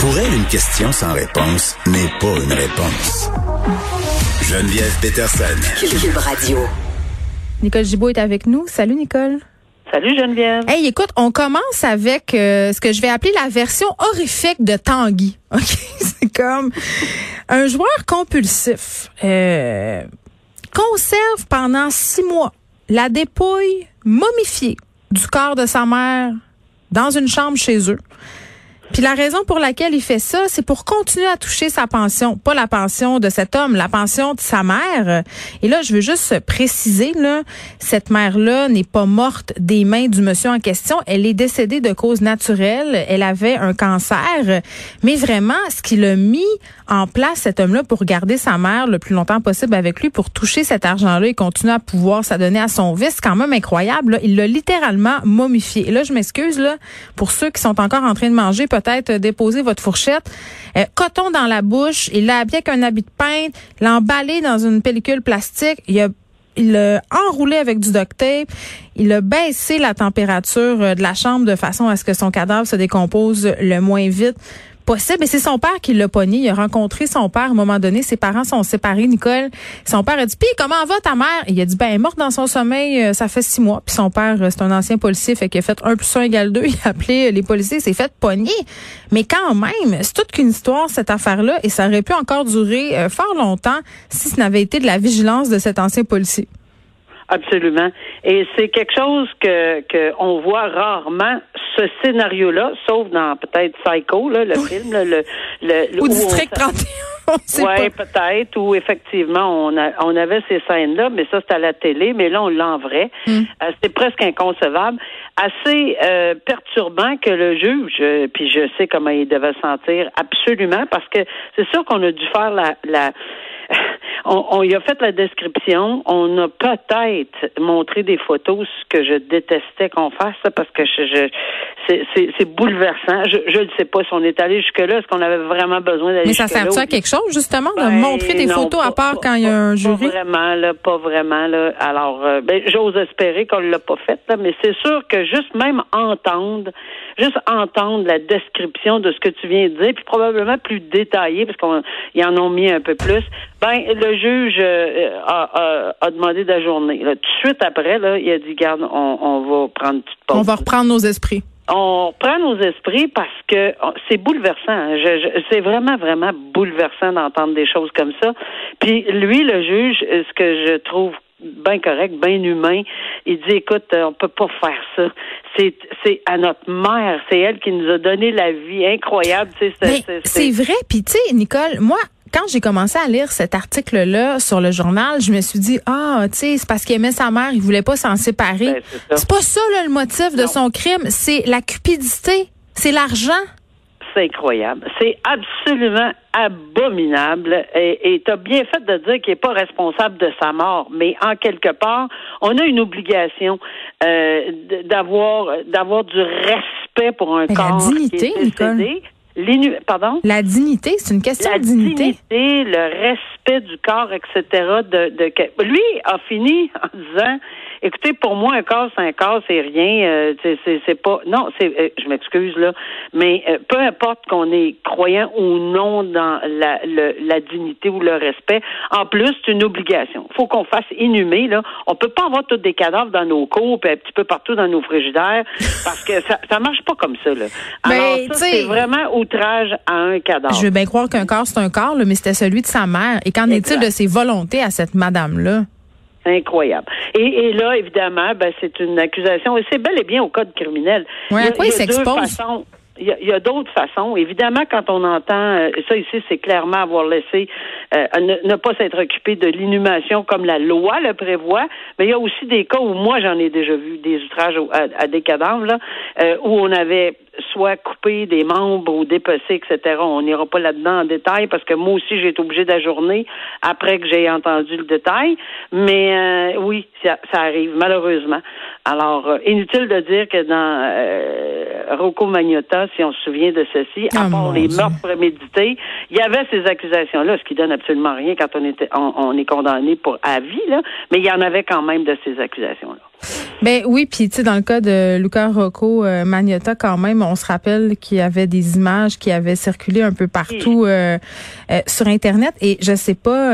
Pour elle, une question sans réponse n'est pas une réponse. Geneviève Peterson. Cube Radio. Nicole Gibault est avec nous. Salut Nicole. Salut Geneviève. Hey, écoute, on commence avec euh, ce que je vais appeler la version horrifique de Tanguy. OK, c'est comme un joueur compulsif euh, conserve pendant six mois la dépouille momifiée du corps de sa mère dans une chambre chez eux. Puis la raison pour laquelle il fait ça, c'est pour continuer à toucher sa pension, pas la pension de cet homme, la pension de sa mère. Et là, je veux juste préciser là, cette mère-là n'est pas morte des mains du monsieur en question, elle est décédée de cause naturelle, elle avait un cancer, mais vraiment ce qui l'a mis en place cet homme-là pour garder sa mère le plus longtemps possible avec lui pour toucher cet argent-là et continuer à pouvoir s'adonner à son vice, quand même incroyable. Il l'a littéralement momifié. Et là, je m'excuse là pour ceux qui sont encore en train de manger peut-être déposer votre fourchette. Euh, coton dans la bouche, il l'a habillé avec un habit de peintre, l'a emballé dans une pellicule plastique, il a l'a enroulé avec du duct tape. Il a baissé la température euh, de la chambre de façon à ce que son cadavre se décompose le moins vite possible. Et c'est son père qui l'a pogné. Il a rencontré son père à un moment donné. Ses parents sont séparés, Nicole. Son père a dit, puis comment va ta mère? il a dit, ben, elle est morte dans son sommeil, euh, ça fait six mois. Puis son père, euh, c'est un ancien policier, fait qu'il a fait un plus un égale deux. Il a appelé les policiers, s'est fait pogner. Mais quand même, c'est toute qu'une histoire, cette affaire-là. Et ça aurait pu encore durer euh, fort longtemps si ce n'avait été de la vigilance de cet ancien policier. Absolument. Et c'est quelque chose que, que on voit rarement ce scénario-là, sauf dans peut-être Psycho, là, le film, le, le, ou District 31. Oui, peut-être, où effectivement on, a, on avait ces scènes-là, mais ça c'était à la télé, mais là on l'a en vrai. Hmm. Euh, c'était presque inconcevable, assez euh, perturbant que le juge, euh, puis je sais comment il devait sentir absolument, parce que c'est sûr qu'on a dû faire la, la on, on y a fait la description. On a peut-être montré des photos, ce que je détestais qu'on fasse, parce que je, c'est bouleversant. Je ne sais pas si on est allé jusque-là. Est-ce qu'on avait vraiment besoin d'aller jusque-là? Mais ça sert à quelque chose, justement, de ben, montrer des photos à part quand il y a un jury? Pas vraiment, là, pas vraiment. Là. Alors, euh, ben, j'ose espérer qu'on ne l'a pas fait, là, mais c'est sûr que juste même entendre, juste entendre la description de ce que tu viens de dire, puis probablement plus détaillé, parce qu'ils en ont mis un peu plus, ben, le juge euh, a, a, demandé d'ajourner. Tout de suite après, là, il a dit, garde, on, on va prendre une petite pause. On va reprendre nos esprits on reprend nos esprits parce que oh, c'est bouleversant. Hein. c'est vraiment, vraiment bouleversant d'entendre des choses comme ça. Puis lui, le juge, ce que je trouve bien correct, bien humain. Il dit, écoute, on peut pas faire ça. C'est, c'est à notre mère, c'est elle qui nous a donné la vie incroyable. C'est vrai. Puis tu sais, Nicole, moi, quand j'ai commencé à lire cet article-là sur le journal, je me suis dit, ah, tu sais, c'est parce qu'il aimait sa mère, il voulait pas s'en séparer. Ben, c'est pas ça, là, le motif de son crime, c'est la cupidité, c'est l'argent. C'est incroyable. C'est absolument abominable. Et tu as bien fait de dire qu'il n'est pas responsable de sa mort. Mais en quelque part, on a une obligation euh, d'avoir d'avoir du respect pour un corps la dignité, qui est décédé. Pardon? La dignité, c'est une question de dignité. dignité. le respect du corps, etc. De, de, lui a fini en disant Écoutez, pour moi, un corps, c'est un corps, c'est rien. Euh, c'est pas. Non, c'est. Euh, je m'excuse là, mais euh, peu importe qu'on est croyant ou non dans la, la dignité ou le respect. En plus, c'est une obligation. Faut qu'on fasse inhumer là. On peut pas avoir tous des cadavres dans nos cours, puis un petit peu partout dans nos frigidaires, parce que ça, ça marche pas comme ça là. Ben, Alors ça, c'est vraiment outrage à un cadavre. Je veux bien croire qu'un corps, c'est un corps, là, mais c'était celui de sa mère. Et qu'en est-il de ses volontés à cette madame là? Incroyable. Et, et, là, évidemment, ben, c'est une accusation, et c'est bel et bien au code criminel. Oui, à quoi il, s'expose? Il y a, d'autres façons. Évidemment, quand on entend euh, ça ici, c'est clairement avoir laissé euh, ne, pas s'être occupé de l'inhumation comme la loi le prévoit. Mais il y a aussi des cas où moi j'en ai déjà vu des outrages à, des cadavres là, euh, où on avait soit coupé des membres ou dépecé, etc. On n'ira pas là-dedans en détail parce que moi aussi, j'ai été obligée d'ajourner après que j'ai entendu le détail. Mais euh, oui, ça, arrive, malheureusement. Alors, euh, inutile de dire que dans euh, Rocco Magnotta, si on se souvient de ceci, à ah, part les meurtres prémédités, il y avait ces accusations-là, ce qui donne absolument rien quand on, était, on, est condamné pour à vie, là, mais il y en avait quand même de ces accusations-là. Ben oui, puis tu sais dans le cas de Luca Rocco euh, Magnotta quand même, on se rappelle qu'il y avait des images qui avaient circulé un peu partout euh, euh, sur internet. Et je sais pas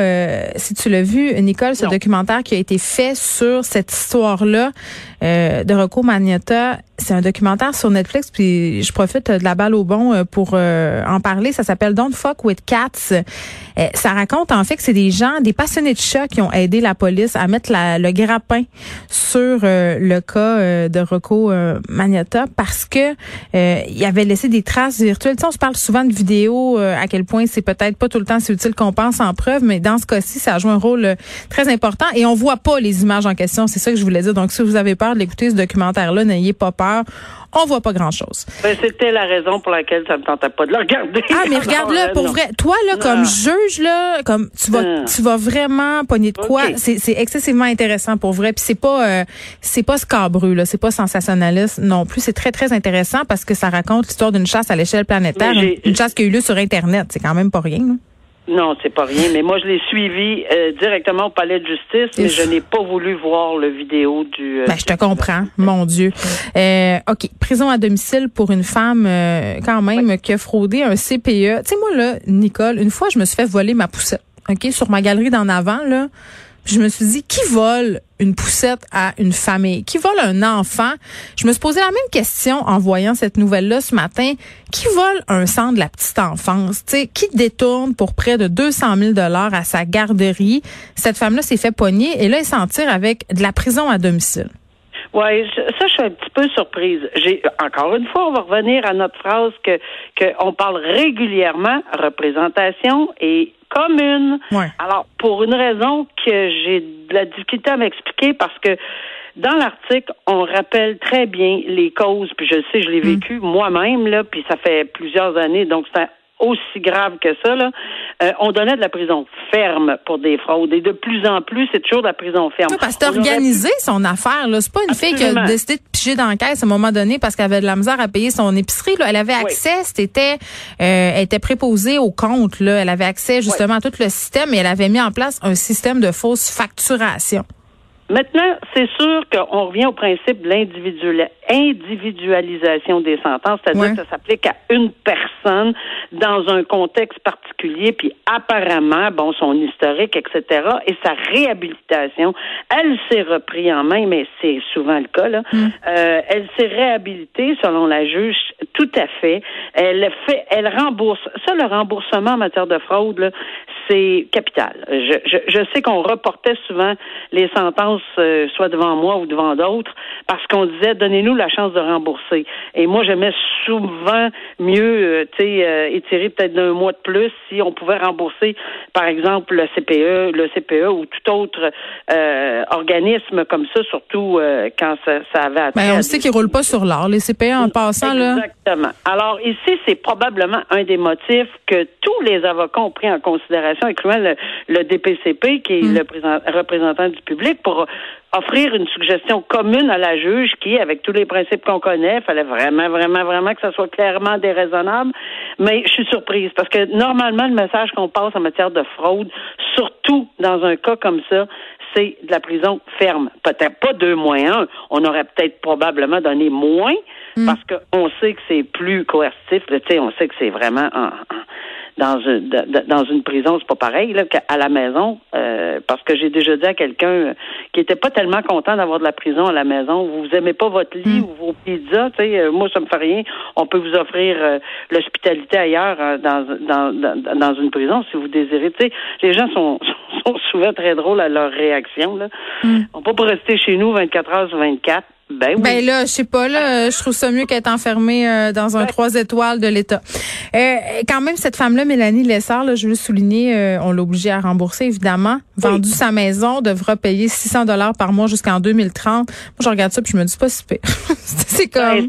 si tu l'as vu Nicole ce documentaire qui a été fait sur cette histoire-là de Rocco Magnotta, c'est un documentaire sur Netflix puis je profite de la balle au bon pour en parler, ça s'appelle Don't fuck with cats. ça raconte en fait que c'est des gens, des passionnés de chats qui ont aidé la police à mettre le grappin sur le cas euh, de Rocco euh, Magnotta parce que euh, il avait laissé des traces virtuelles. on se parle souvent de vidéos, à quel point c'est peut-être pas tout le temps si utile qu'on pense en preuve, mais dans ce cas-ci, ça joue un rôle très important et on voit pas les images en question. C'est ça que je voulais dire. Donc, si vous avez peur d'écouter ce documentaire-là, n'ayez pas peur on voit pas grand-chose. Ben, c'était la raison pour laquelle ça me tentait pas de le regarder. Ah, mais regarde-le pour vrai. Toi, là, comme juge, là, comme tu vas, tu vas vraiment pogner de quoi. C'est excessivement intéressant pour vrai. Puis c'est pas, euh, c'est pas scabreux, là. C'est pas sensationnaliste non plus. C'est très, très intéressant parce que ça raconte l'histoire d'une chasse à l'échelle planétaire. Une, chasse qui a eu lieu sur Internet. C'est quand même pas rien, là. Non, c'est pas rien. Mais moi, je l'ai suivi euh, directement au palais de justice, mais je n'ai pas voulu voir le vidéo du. Euh, ben, je te comprends, mon Dieu. Euh, ok, prison à domicile pour une femme euh, quand même qui a fraudé un CPE. Tu sais, moi là, Nicole, une fois, je me suis fait voler ma poussette. Ok, sur ma galerie d'en avant là je me suis dit, qui vole une poussette à une famille? Qui vole un enfant? Je me suis posé la même question en voyant cette nouvelle-là ce matin. Qui vole un sang de la petite enfance? sais, qui détourne pour près de 200 000 dollars à sa garderie? Cette femme-là s'est fait pogner et là, elle s'en tire avec de la prison à domicile. Oui, ça, je suis un petit peu surprise. J'ai encore une fois, on va revenir à notre phrase que qu'on parle régulièrement représentation et commune. Alors, pour une raison que j'ai de la difficulté à m'expliquer, parce que dans l'article, on rappelle très bien les causes, puis je sais, je l'ai mm. vécu moi-même, là, puis ça fait plusieurs années, donc c'est aussi grave que ça, là, euh, on donnait de la prison ferme pour des fraudes. Et de plus en plus, c'est toujours de la prison ferme. Oui, parce que organisé son affaire. Là. C'est pas une fille qui a décidé de piger dans la caisse à un moment donné parce qu'elle avait de la misère à payer son épicerie. Là. Elle avait accès, c'était, euh, elle était préposée au compte. Là. Elle avait accès justement à tout le système et elle avait mis en place un système de fausse facturation. Maintenant, c'est sûr qu'on revient au principe de l'individualisation des sentences, c'est-à-dire que ça s'applique à une personne dans un contexte particulier, puis apparemment, bon, son historique, etc., et sa réhabilitation, elle s'est repris en main, mais c'est souvent le cas, là. Mm. Euh, elle s'est réhabilitée, selon la juge, tout à fait. Elle fait, elle rembourse. Ça, le remboursement en matière de fraude, là, c'est capital. Je, je, je sais qu'on reportait souvent les sentences euh, soit devant moi ou devant d'autres parce qu'on disait donnez-nous la chance de rembourser. Et moi j'aimais souvent mieux euh, tu sais euh, étirer peut-être d'un mois de plus si on pouvait rembourser par exemple le CPE, le CPE ou tout autre organisme comme ça surtout quand ça, ça avait atteint. Mais ben, on sait qu'ils roulent pas sur l'or les CPE en passant là. Exactement. Alors ici c'est probablement un des motifs que tous les avocats ont pris en considération incluant le, le DPCP qui est mm. le représentant du public pour offrir une suggestion commune à la juge qui, avec tous les principes qu'on connaît, fallait vraiment, vraiment, vraiment que ça soit clairement déraisonnable. Mais je suis surprise parce que normalement, le message qu'on passe en matière de fraude, surtout dans un cas comme ça, c'est de la prison ferme. Peut-être pas deux moins un. On aurait peut-être probablement donné moins mm. parce qu'on sait que c'est plus coercitif. On sait que c'est vraiment en, dans une dans une prison, c'est pas pareil là qu'à la maison, euh, parce que j'ai déjà dit à quelqu'un qui était pas tellement content d'avoir de la prison à la maison. Vous aimez pas votre lit hmm. ou vos pizzas, tu sais, euh, moi ça me fait rien. On peut vous offrir euh, l'hospitalité ailleurs dans, dans, dans dans une prison si vous désirez. Tu sais, les gens sont, sont souvent très drôles à leur réaction là. Hmm. On peut pas rester chez nous 24 heures sur 24. Ben, oui. ben là, je sais pas là, je trouve ça mieux qu'être enfermé euh, dans un trois étoiles de l'État. Euh, quand même, cette femme-là, Mélanie Lessard, là, je veux souligner, euh, on l'a obligée à rembourser évidemment. Vendu sa maison, devra payer 600 dollars par mois jusqu'en 2030. Moi, je regarde ça puis je me dis pas si c'est comme.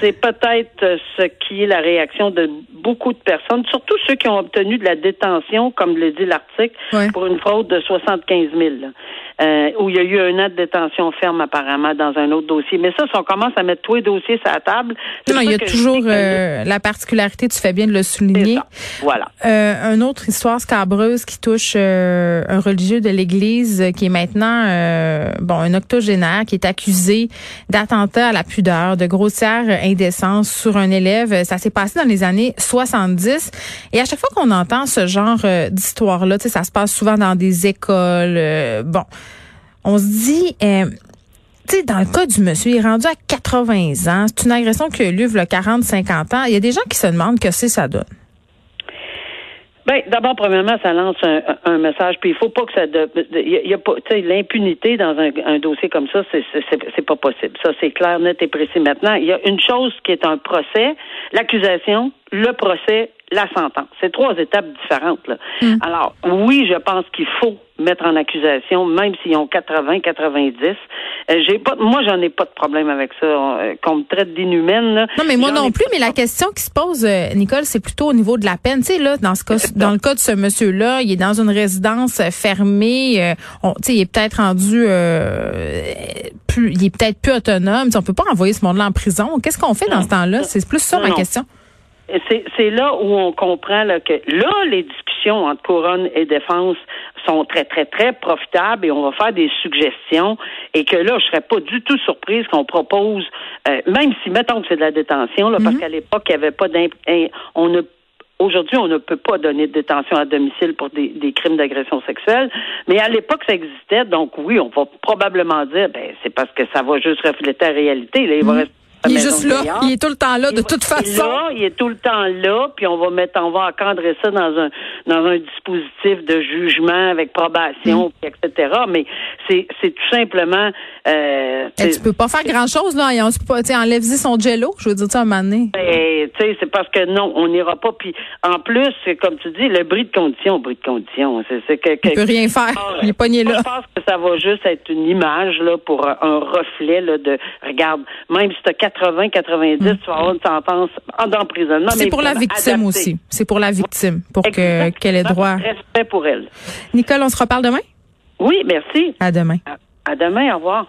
c'est peut-être ce qui est la réaction de beaucoup de personnes, surtout ceux qui ont obtenu de la détention, comme le dit l'article, pour une fraude de 75 000. Euh, où il y a eu un an de détention ferme apparemment dans un autre dossier. Mais ça, si on commence à mettre tous les dossiers sur la table... Non, il y a toujours euh, la particularité, tu fais bien de le souligner. Voilà. Euh, une autre histoire scabreuse qui touche euh, un religieux de l'Église qui est maintenant, bon, un octogénaire qui est accusé d'attentat à la pudeur, de grossière indécence sur un élève. Ça s'est passé dans les années 70. Et à chaque fois qu'on entend ce genre d'histoire-là, ça se passe souvent dans des écoles. bon, on se dit, euh, tu sais, dans le cas du monsieur, il est rendu à 80 ans. C'est une agression qui a eu lieu il 40-50 ans. Il y a des gens qui se demandent que c'est ça donne. Ben, d'abord, premièrement, ça lance un, message. Puis il faut pas que ça. Il y, a pas, tu sais, l'impunité dans un, dossier comme ça, c'est c'est pas possible. Ça, c'est clair, net et précis. Maintenant, il y a une chose qui est un procès, l'accusation, le procès, la sentence. C'est trois étapes différentes. Là. Mm. Alors, oui, je pense qu'il faut mettre en accusation, même s'ils ont 80, 90. Euh, j'ai pas, moi, j'en ai pas de problème avec ça. Euh, qu'on me traite d'inhumaine. Non, mais moi non plus. Mais la question qui se pose, euh, Nicole, c'est plutôt au niveau de la peine. Tu sais, là, dans ce cas, dans le cas de ce monsieur-là, il est dans une résidence fermée. tu sais, il est peut-être rendu plus, il est peut-être plus autonome. on peut pas envoyer ce monde-là en prison. Qu'est-ce qu'on fait dans ce temps-là? C'est plus ça ma question c'est là où on comprend là, que là, les discussions entre couronne et défense sont très, très, très profitables et on va faire des suggestions et que là, je serais pas du tout surprise qu'on propose, euh, même si, mettons que c'est de la détention, là, parce mhm. qu'à l'époque, il n'y avait pas d'imp... On ne Aujourd'hui, on ne peut pas donner de détention à domicile pour des, crimes d'agression sexuelle, mais à l'époque, ça existait. Donc oui, on va probablement dire, ben c'est parce que ça va juste refléter la réalité. Là, il va mhm. rester il est juste là. Il est tout le temps là, de toute façon. Là, il est tout le temps là, puis on va mettre, on va encadrer ça dans un dans un dispositif de jugement avec probation, mm. etc. Mais c'est c'est tout simplement. Euh, Et tu peux pas faire grand chose là. On se pas, enlève son jello. Je veux dire ça un moment donné. Ben, tu sais, c'est parce que non, on n'ira pas. Puis en plus, comme tu dis, le bris de condition, bris de condition, c'est que. Il peut rien faire. il est pogné là. Je pense que ça va juste être une image là pour un reflet là de. Regarde, même si tu 80, 90, tu vas avoir une sentence d'emprisonnement. C'est pour la victime aussi. C'est pour la victime, pour que qu'elle ait droit. Respect pour elle. Nicole, on se reparle demain? Oui, merci. À demain. à demain, au revoir.